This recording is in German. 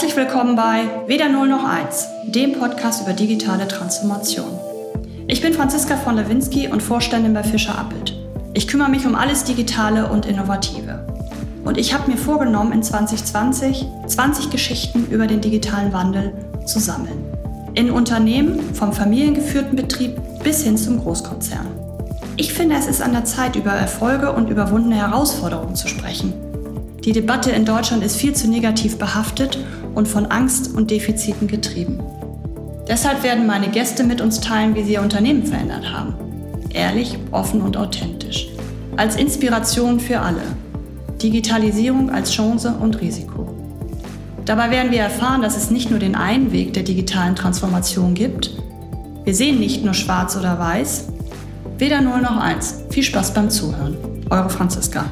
Herzlich willkommen bei Weder 0 noch 1, dem Podcast über digitale Transformation. Ich bin Franziska von Lewinski und Vorständin bei Fischer Appelt. Ich kümmere mich um alles Digitale und Innovative. Und ich habe mir vorgenommen, in 2020 20 Geschichten über den digitalen Wandel zu sammeln. In Unternehmen, vom familiengeführten Betrieb bis hin zum Großkonzern. Ich finde, es ist an der Zeit, über Erfolge und überwundene Herausforderungen zu sprechen. Die Debatte in Deutschland ist viel zu negativ behaftet und von Angst und Defiziten getrieben. Deshalb werden meine Gäste mit uns teilen, wie sie ihr Unternehmen verändert haben. Ehrlich, offen und authentisch. Als Inspiration für alle. Digitalisierung als Chance und Risiko. Dabei werden wir erfahren, dass es nicht nur den einen Weg der digitalen Transformation gibt. Wir sehen nicht nur schwarz oder weiß, Weder 0 noch 1. Viel Spaß beim Zuhören. Eure Franziska.